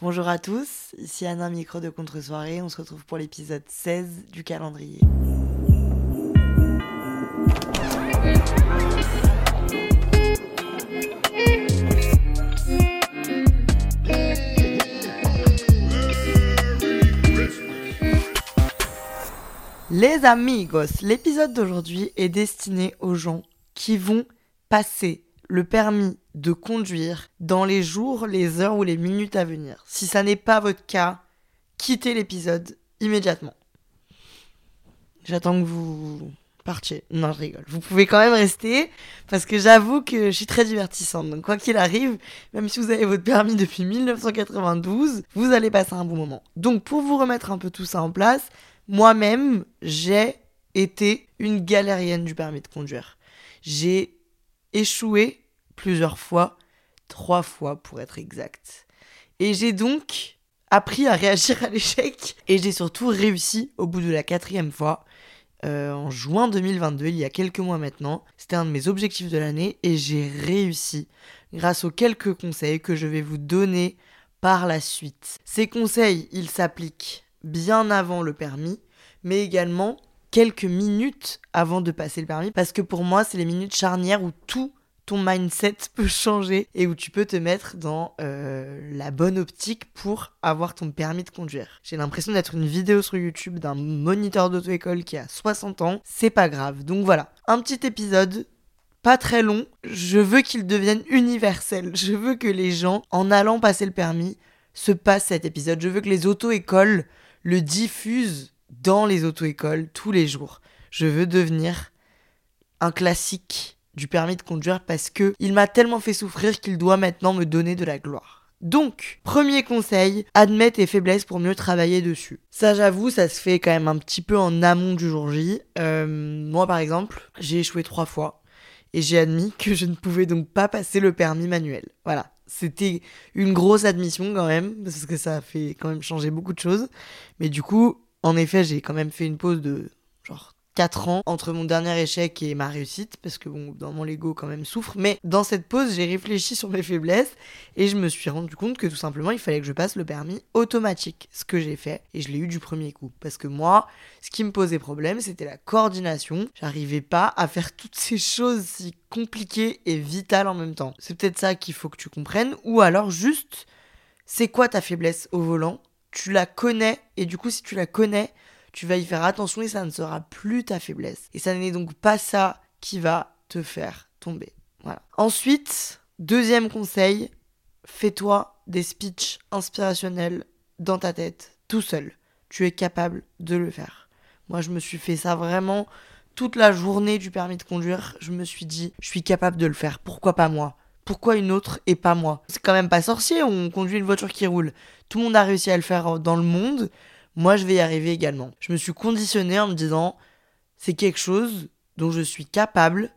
Bonjour à tous, ici Anna Micro de Contre-soirée. On se retrouve pour l'épisode 16 du calendrier. Les amigos, l'épisode d'aujourd'hui est destiné aux gens qui vont passer le permis de conduire dans les jours, les heures ou les minutes à venir. Si ça n'est pas votre cas, quittez l'épisode immédiatement. J'attends que vous partiez. Non, je rigole. Vous pouvez quand même rester parce que j'avoue que je suis très divertissante. Donc quoi qu'il arrive, même si vous avez votre permis depuis 1992, vous allez passer un bon moment. Donc pour vous remettre un peu tout ça en place, moi-même, j'ai été une galérienne du permis de conduire. J'ai échoué plusieurs fois, trois fois pour être exact. Et j'ai donc appris à réagir à l'échec et j'ai surtout réussi au bout de la quatrième fois. euh, en juin 2022, il y a quelques mois maintenant, c'était un de mes objectifs de l'année et j'ai réussi grâce aux quelques conseils que je vais vous donner par la suite. Ces conseils, ils s'appliquent bien avant le permis, mais également quelques minutes avant de passer le permis, parce que pour moi, c'est les minutes charnières où tout ton mindset peut changer et où tu peux te mettre dans euh, la bonne optique pour avoir ton permis de conduire. J'ai l'impression d'être une vidéo sur YouTube d'un moniteur d'auto-école qui a 60 ans. C'est pas grave. Donc voilà, un petit épisode pas très long. Je veux qu'il devienne universel. Je veux que les gens, en allant passer le permis, se passent cet épisode. Je veux que les auto-écoles le diffusent dans les auto-écoles tous les jours. Je veux devenir un classique du permis de conduire parce que il m'a tellement fait souffrir qu'il doit maintenant me donner de la gloire. Donc, premier conseil, admets tes faiblesses pour mieux travailler dessus. Ça, j'avoue, ça se fait quand même un petit peu en amont du jour J. Euh, moi, par exemple, j'ai échoué trois fois et j'ai admis que je ne pouvais donc pas passer le permis manuel. Voilà. C'était une grosse admission quand même, parce que ça a fait quand même changer beaucoup de choses. Mais du coup, en effet, j'ai quand même fait une pause de genre 4 ans entre mon dernier échec et ma réussite, parce que bon, dans mon l'ego quand même souffre. Mais dans cette pause, j'ai réfléchi sur mes faiblesses et je me suis rendu compte que tout simplement, il fallait que je passe le permis automatique, ce que j'ai fait et je l'ai eu du premier coup. Parce que moi, ce qui me posait problème, c'était la coordination. J'arrivais pas à faire toutes ces choses si compliquées et vitales en même temps. C'est peut-être ça qu'il faut que tu comprennes, ou alors juste, c'est quoi ta faiblesse au volant? Tu la connais et du coup, si tu la connais, tu vas y faire attention et ça ne sera plus ta faiblesse. Et ça n'est donc pas ça qui va te faire tomber. Voilà. Ensuite, deuxième conseil, fais-toi des speeches inspirationnels dans ta tête, tout seul. Tu es capable de le faire. Moi, je me suis fait ça vraiment toute la journée du permis de conduire. Je me suis dit, je suis capable de le faire. Pourquoi pas moi? Pourquoi une autre et pas moi? C'est quand même pas sorcier, on conduit une voiture qui roule. Tout le monde a réussi à le faire dans le monde moi je vais y arriver également. Je me suis conditionné en me disant c'est quelque chose dont je suis capable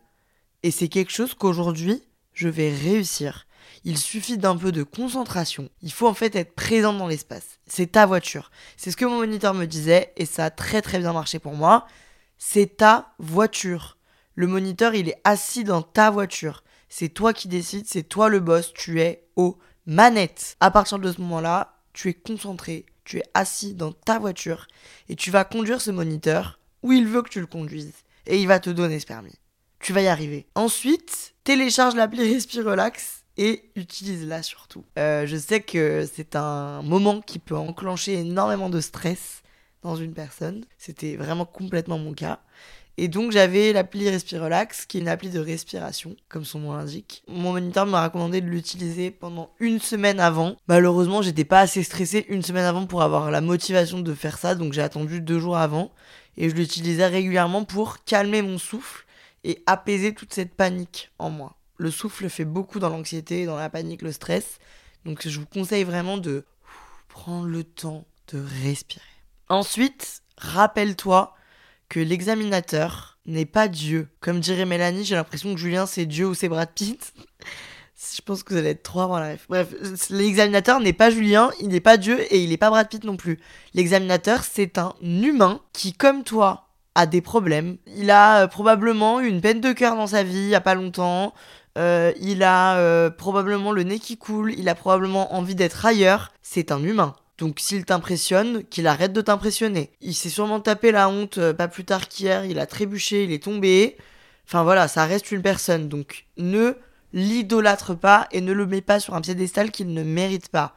et c'est quelque chose qu'aujourd'hui je vais réussir. Il suffit d'un peu de concentration. Il faut en fait être présent dans l'espace. C'est ta voiture. C'est ce que mon moniteur me disait et ça a très très bien marché pour moi. C'est ta voiture. Le moniteur, il est assis dans ta voiture. C'est toi qui décides, c'est toi le boss, tu es aux manettes. À partir de ce moment-là, tu es concentré, tu es assis dans ta voiture et tu vas conduire ce moniteur où il veut que tu le conduises. Et il va te donner ce permis. Tu vas y arriver. Ensuite, télécharge l'appli Respirelax et utilise-la surtout. Euh, je sais que c'est un moment qui peut enclencher énormément de stress dans une personne. C'était vraiment complètement mon cas. Et donc j'avais l'appli Respirelax, qui est une appli de respiration, comme son nom l'indique. Mon moniteur m'a recommandé de l'utiliser pendant une semaine avant. Malheureusement, j'étais pas assez stressé une semaine avant pour avoir la motivation de faire ça, donc j'ai attendu deux jours avant. Et je l'utilisais régulièrement pour calmer mon souffle et apaiser toute cette panique en moi. Le souffle fait beaucoup dans l'anxiété, dans la panique, le stress. Donc je vous conseille vraiment de prendre le temps de respirer. Ensuite, rappelle-toi que l'examinateur n'est pas Dieu. Comme dirait Mélanie, j'ai l'impression que Julien c'est Dieu ou c'est Brad Pitt. Je pense que vous allez être trois avant la ref. Bref, l'examinateur n'est pas Julien, il n'est pas Dieu et il n'est pas Brad Pitt non plus. L'examinateur, c'est un humain qui, comme toi, a des problèmes. Il a euh, probablement eu une peine de cœur dans sa vie il n'y a pas longtemps. Euh, il a euh, probablement le nez qui coule. Il a probablement envie d'être ailleurs. C'est un humain. Donc s'il t'impressionne, qu'il arrête de t'impressionner. Il s'est sûrement tapé la honte pas plus tard qu'hier. Il a trébuché, il est tombé. Enfin voilà, ça reste une personne. Donc ne l'idolâtre pas et ne le mets pas sur un piédestal qu'il ne mérite pas.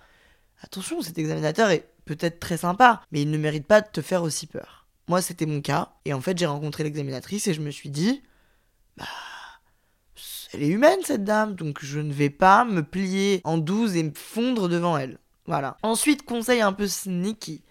Attention, cet examinateur est peut-être très sympa, mais il ne mérite pas de te faire aussi peur. Moi, c'était mon cas, et en fait, j'ai rencontré l'examinatrice et je me suis dit, bah, elle est humaine cette dame, donc je ne vais pas me plier en douze et me fondre devant elle. Voilà. Ensuite, conseil un peu sneaky.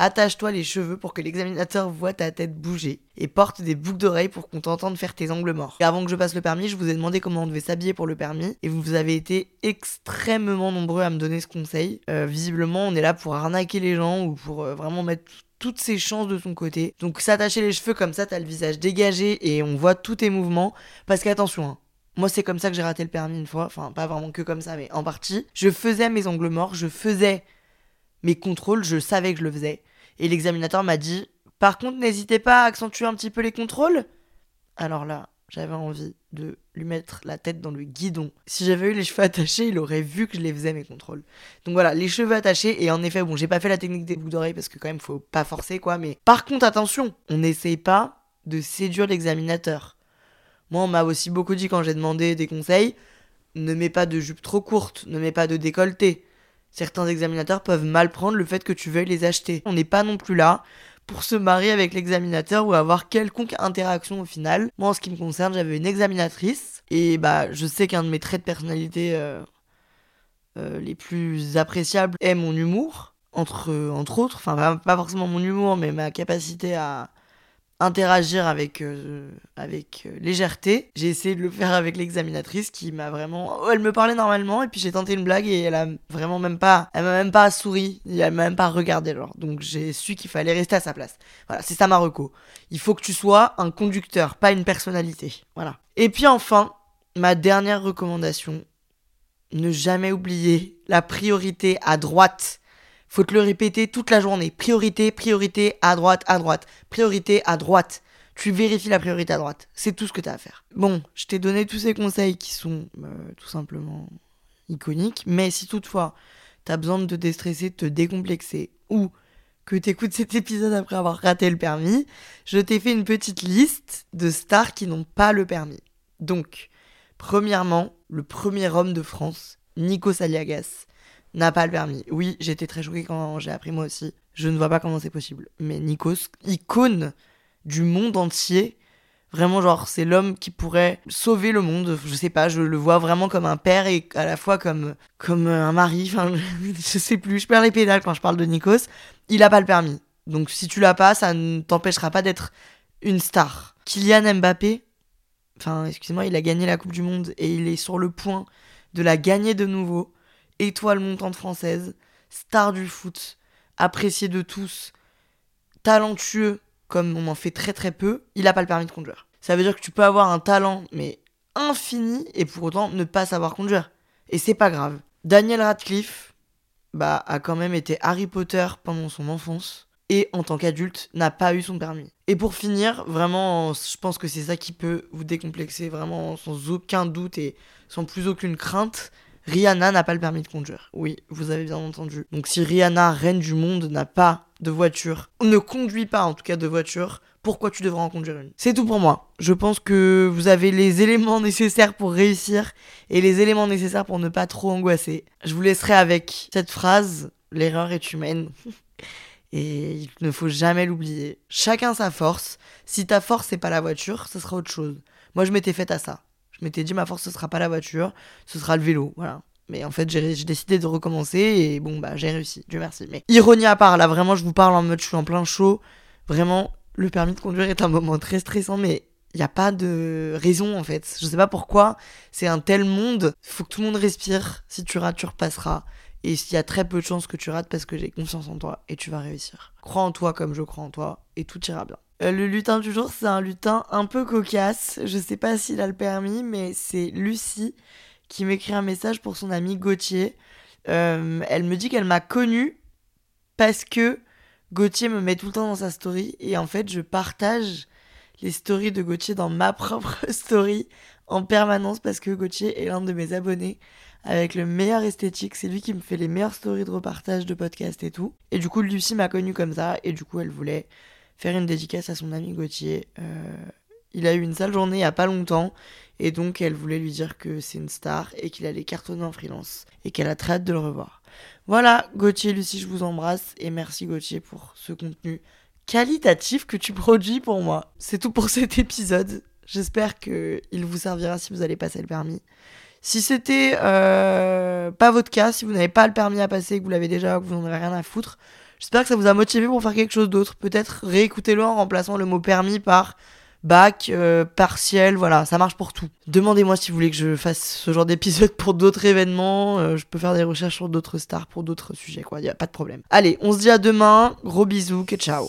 Attache-toi les cheveux pour que l'examinateur voit ta tête bouger et porte des boucles d'oreilles pour qu'on t'entende faire tes angles morts. Et avant que je passe le permis, je vous ai demandé comment on devait s'habiller pour le permis et vous avez été extrêmement nombreux à me donner ce conseil. Euh, visiblement, on est là pour arnaquer les gens ou pour euh, vraiment mettre toutes ses chances de son côté. Donc s'attacher les cheveux comme ça, t'as le visage dégagé et on voit tous tes mouvements. Parce qu'attention, hein, moi, c'est comme ça que j'ai raté le permis une fois. Enfin, pas vraiment que comme ça, mais en partie. Je faisais mes angles morts, je faisais mes contrôles, je savais que je le faisais. Et l'examinateur m'a dit Par contre, n'hésitez pas à accentuer un petit peu les contrôles. Alors là, j'avais envie de lui mettre la tête dans le guidon. Si j'avais eu les cheveux attachés, il aurait vu que je les faisais mes contrôles. Donc voilà, les cheveux attachés. Et en effet, bon, j'ai pas fait la technique des boucles d'oreilles parce que quand même, faut pas forcer quoi. Mais par contre, attention, on n'essaye pas de séduire l'examinateur. Moi, on m'a aussi beaucoup dit quand j'ai demandé des conseils ne mets pas de jupe trop courte, ne mets pas de décolleté. Certains examinateurs peuvent mal prendre le fait que tu veuilles les acheter. On n'est pas non plus là pour se marier avec l'examinateur ou avoir quelconque interaction au final. Moi, en ce qui me concerne, j'avais une examinatrice et bah, je sais qu'un de mes traits de personnalité euh, euh, les plus appréciables est mon humour, entre, entre autres. Enfin, pas forcément mon humour, mais ma capacité à, interagir avec, euh, avec euh, légèreté. J'ai essayé de le faire avec l'examinatrice qui m'a vraiment... Oh, elle me parlait normalement et puis j'ai tenté une blague et elle a vraiment même pas... Elle m'a même pas souri, elle m'a même pas regardé alors. Donc j'ai su qu'il fallait rester à sa place. Voilà, c'est ça Marocco. Il faut que tu sois un conducteur, pas une personnalité. Voilà. Et puis enfin, ma dernière recommandation, ne jamais oublier la priorité à droite faut te le répéter toute la journée. Priorité, priorité, à droite, à droite. Priorité, à droite. Tu vérifies la priorité à droite. C'est tout ce que tu as à faire. Bon, je t'ai donné tous ces conseils qui sont euh, tout simplement iconiques. Mais si toutefois, tu besoin de te déstresser, de te décomplexer, ou que tu écoutes cet épisode après avoir raté le permis, je t'ai fait une petite liste de stars qui n'ont pas le permis. Donc, premièrement, le premier homme de France, Nico Saliagas n'a pas le permis. Oui, j'étais très choquée quand j'ai appris moi aussi. Je ne vois pas comment c'est possible. Mais Nikos, icône du monde entier, vraiment genre c'est l'homme qui pourrait sauver le monde. Je sais pas, je le vois vraiment comme un père et à la fois comme comme un mari. Enfin, je sais plus. Je perds les pédales quand je parle de Nikos. Il a pas le permis. Donc si tu l'as pas, ça ne t'empêchera pas d'être une star. Kylian Mbappé, enfin excusez-moi, il a gagné la Coupe du Monde et il est sur le point de la gagner de nouveau étoile montante française, star du foot, apprécié de tous, talentueux comme on en fait très très peu, il n'a pas le permis de conduire. Ça veut dire que tu peux avoir un talent mais infini et pour autant ne pas savoir conduire. Et c'est pas grave. Daniel Radcliffe bah, a quand même été Harry Potter pendant son enfance et en tant qu'adulte n'a pas eu son permis. Et pour finir, vraiment, je pense que c'est ça qui peut vous décomplexer vraiment sans aucun doute et sans plus aucune crainte. Rihanna n'a pas le permis de conduire. Oui, vous avez bien entendu. Donc si Rihanna, reine du monde, n'a pas de voiture, ne conduit pas en tout cas de voiture, pourquoi tu devrais en conduire une? C'est tout pour moi. Je pense que vous avez les éléments nécessaires pour réussir et les éléments nécessaires pour ne pas trop angoisser. Je vous laisserai avec cette phrase, l'erreur est humaine. Et il ne faut jamais l'oublier. Chacun sa force. Si ta force c'est pas la voiture, ce sera autre chose. Moi je m'étais faite à ça. Je m'étais dit, ma force, ce sera pas la voiture, ce sera le vélo. Voilà. Mais en fait, j'ai décidé de recommencer et bon, bah, j'ai réussi. Dieu merci. Mais ironie à part, là, vraiment, je vous parle en mode, je suis en plein chaud. Vraiment, le permis de conduire est un moment très stressant, mais Il n'y a pas de raison en fait. Je sais pas pourquoi. C'est un tel monde. Faut que tout le monde respire. Si tu rates, tu repasseras. Et il y a très peu de chances que tu rates parce que j'ai confiance en toi et tu vas réussir. Crois en toi comme je crois en toi et tout ira bien. Euh, le lutin du jour, c'est un lutin un peu cocasse. Je sais pas s'il a le permis, mais c'est Lucie qui m'écrit un message pour son ami Gauthier. Euh, elle me dit qu'elle m'a connue parce que Gauthier me met tout le temps dans sa story et en fait je partage les stories de Gauthier dans ma propre story en permanence parce que Gauthier est l'un de mes abonnés avec le meilleur esthétique. C'est lui qui me fait les meilleures stories de repartage de podcast et tout. Et du coup, Lucie m'a connu comme ça et du coup, elle voulait faire une dédicace à son ami Gauthier. Euh, il a eu une sale journée il y a pas longtemps et donc elle voulait lui dire que c'est une star et qu'il allait cartonner en freelance et qu'elle a très hâte de le revoir. Voilà, Gauthier, Lucie, je vous embrasse et merci Gauthier pour ce contenu qualitatif que tu produis pour moi. C'est tout pour cet épisode. J'espère qu'il vous servira si vous allez passer le permis. Si c'était euh, pas votre cas, si vous n'avez pas le permis à passer, que vous l'avez déjà, que vous n'en avez rien à foutre, j'espère que ça vous a motivé pour faire quelque chose d'autre. Peut-être réécoutez-le en remplaçant le mot permis par bac, euh, partiel, voilà, ça marche pour tout. Demandez-moi si vous voulez que je fasse ce genre d'épisode pour d'autres événements, euh, je peux faire des recherches sur d'autres stars pour d'autres sujets, quoi, y a pas de problème. Allez, on se dit à demain, gros bisous, que ciao.